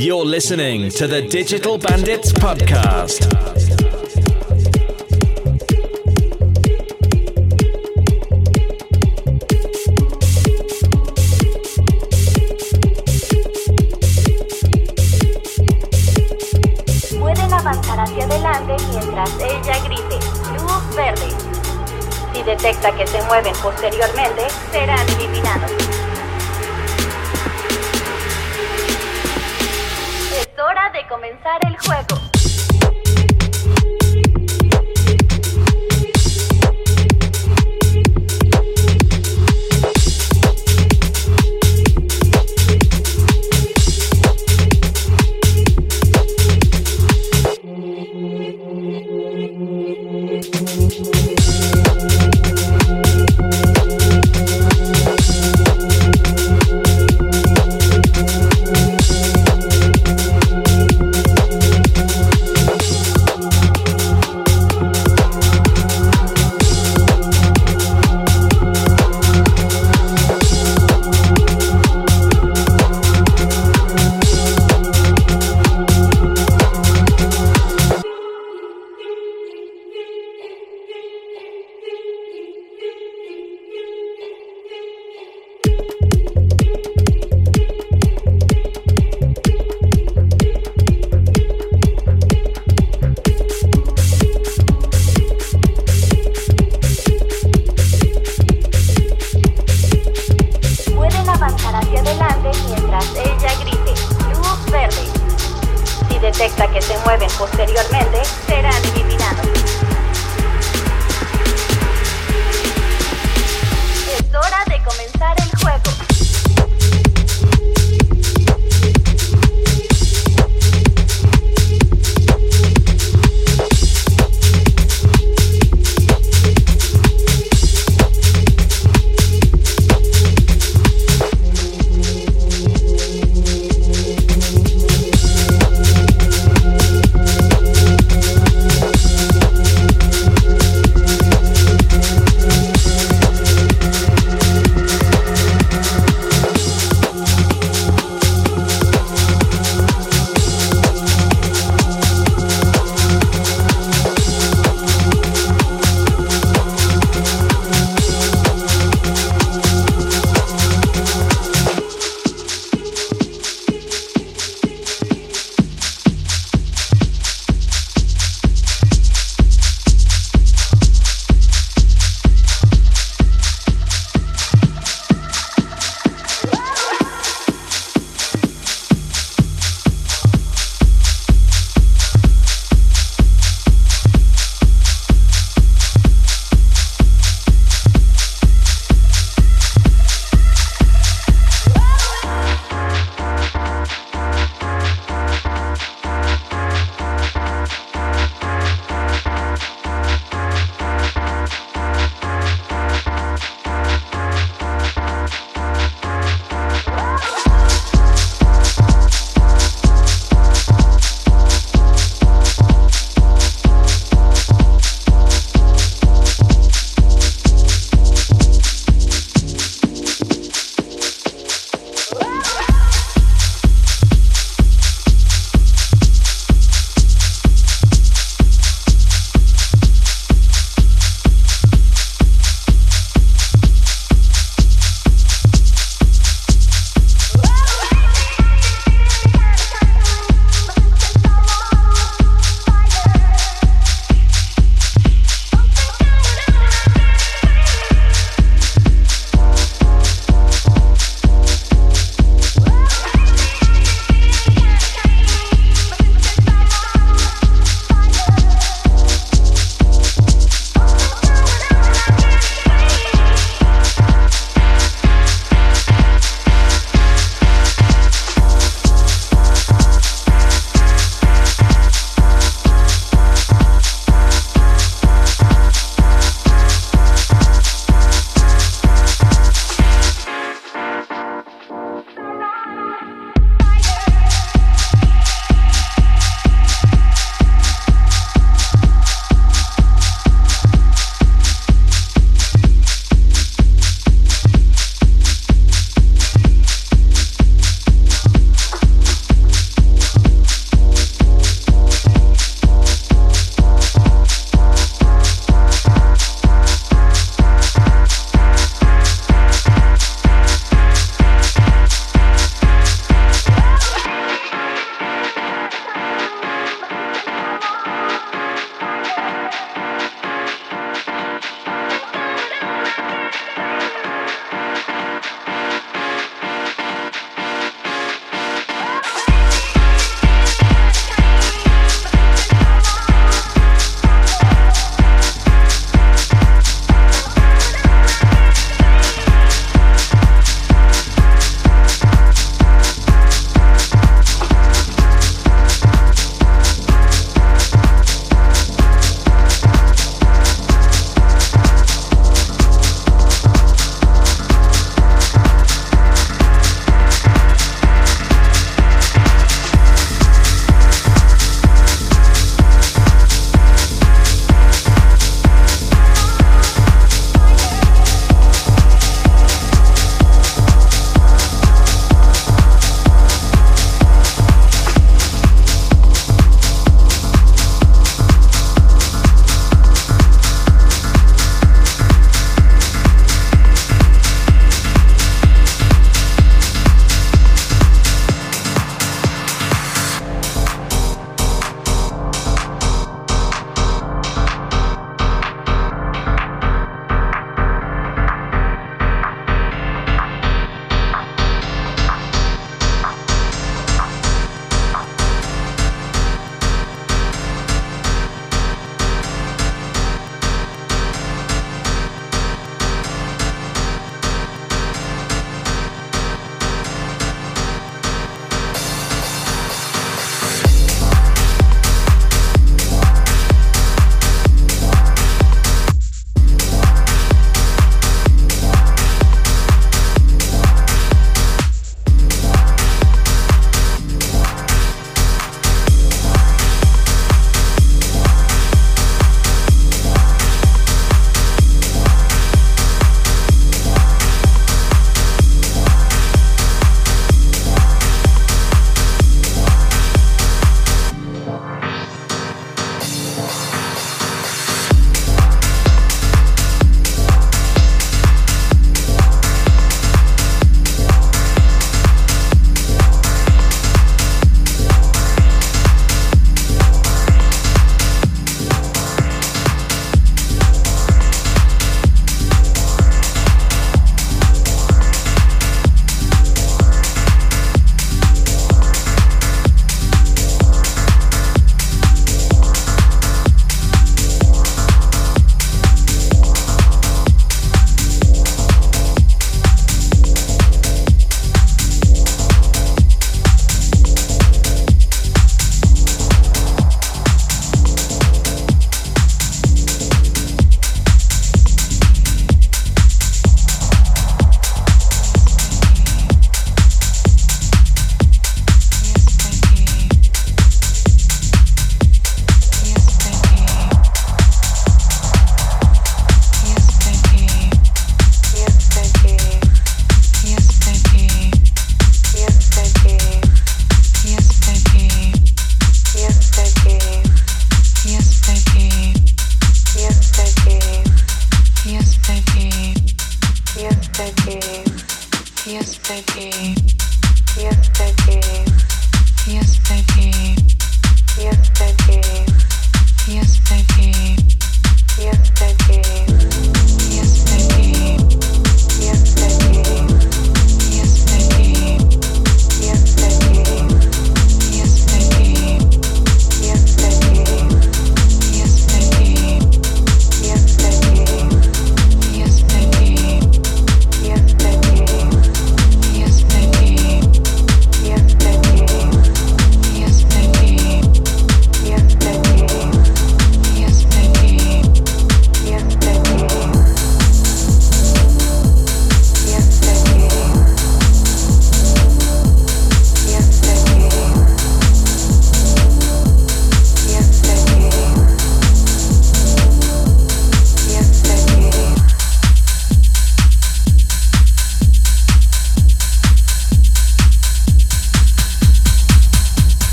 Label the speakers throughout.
Speaker 1: You're listening to the Digital Bandits Podcast.
Speaker 2: Pueden avanzar hacia adelante mientras ella grite luz verde. Si detecta que se mueven posteriormente, serán eliminados.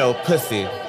Speaker 3: No pussy.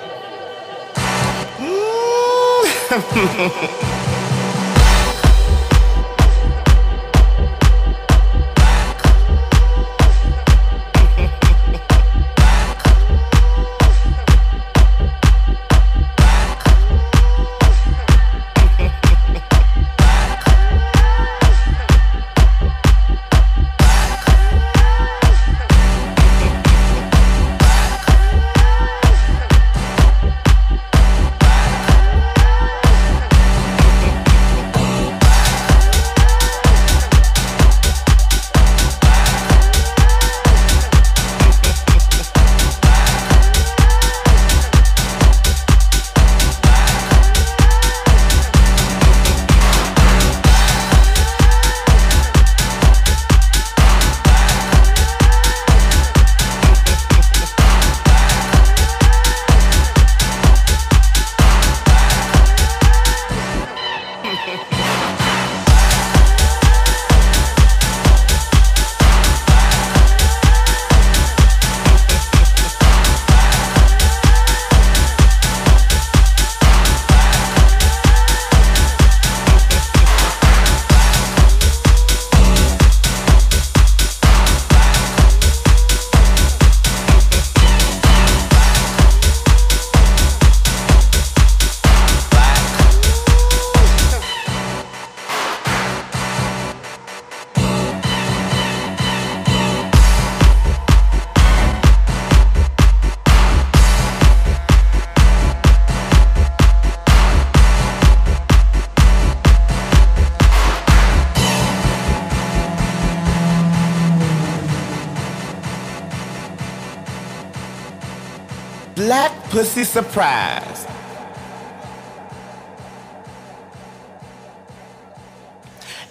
Speaker 3: pussy surprise.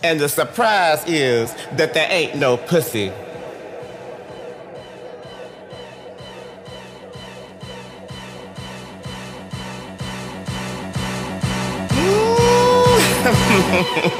Speaker 3: And the surprise is that there ain't no pussy.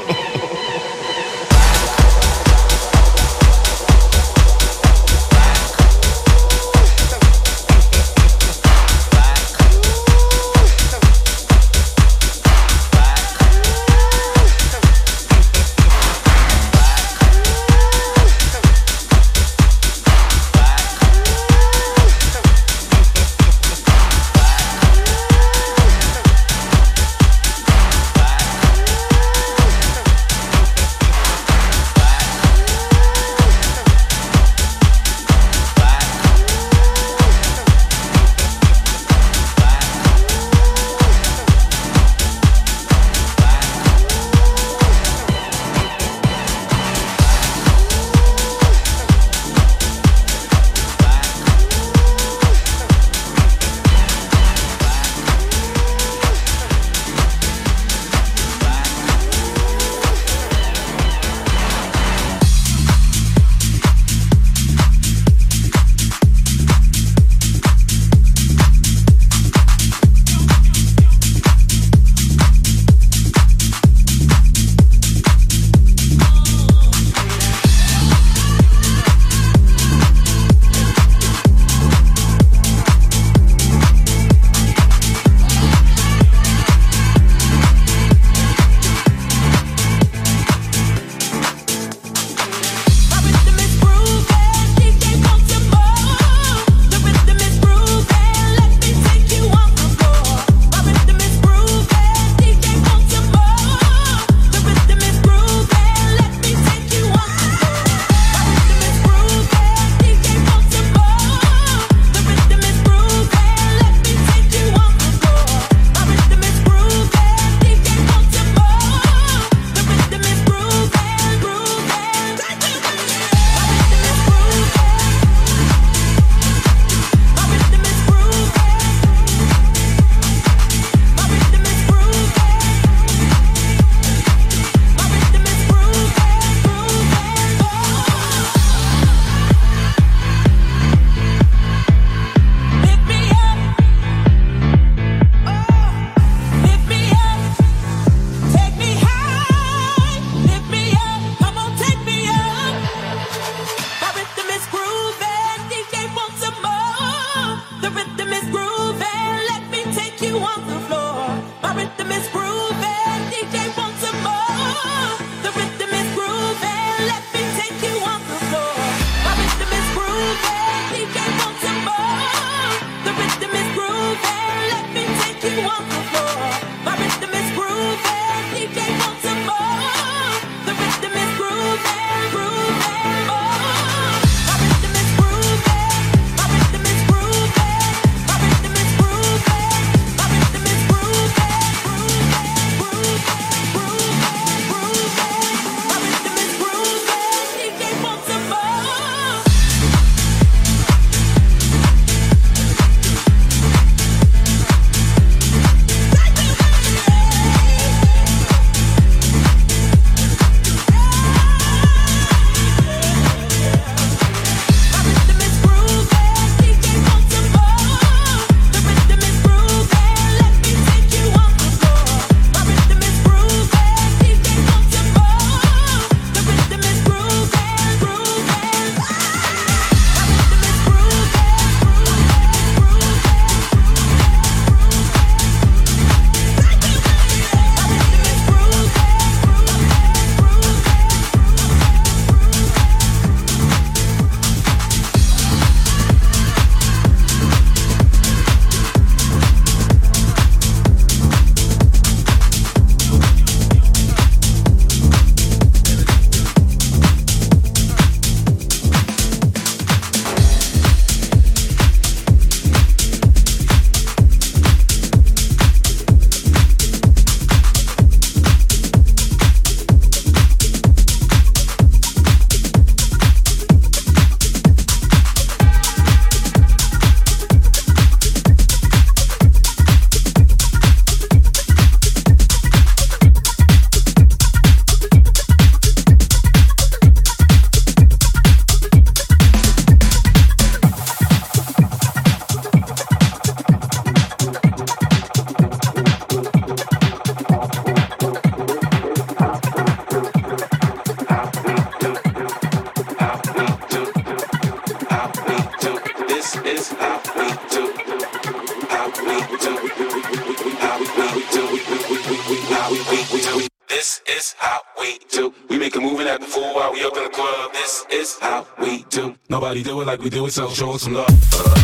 Speaker 4: like we do it, so show us some love.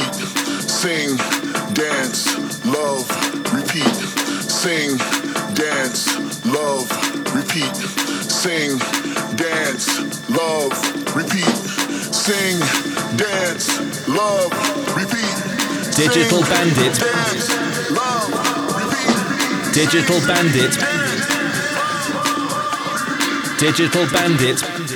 Speaker 4: repeat. Sing, dance, love, repeat.
Speaker 5: Sing, dance, love, repeat. Sing, dance, love, repeat. Sing, dance, love, repeat.
Speaker 1: Digital Bandit.
Speaker 5: Dance, love, repeat.
Speaker 1: Digital Bandit. Digital Bandit.
Speaker 5: Digital Bandit.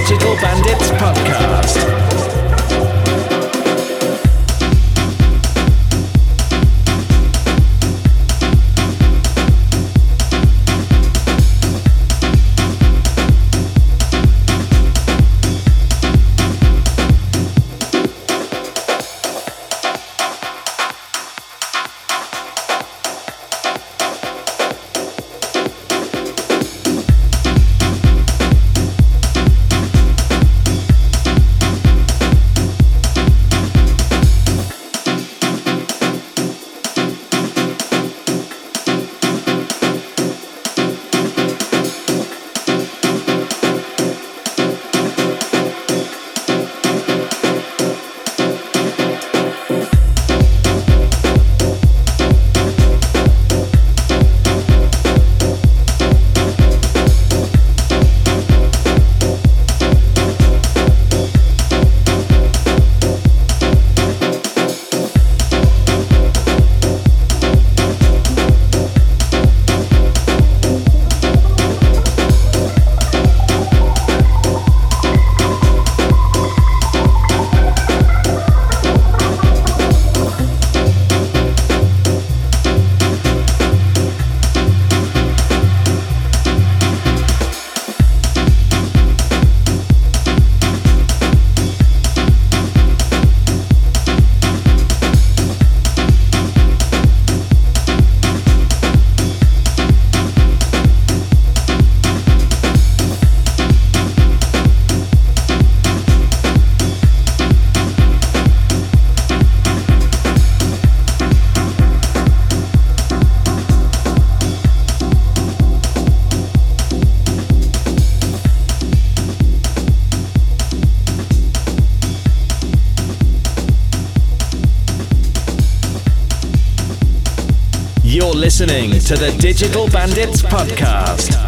Speaker 1: Digital Bandits Podcast. Listening to the Digital Bandits Podcast.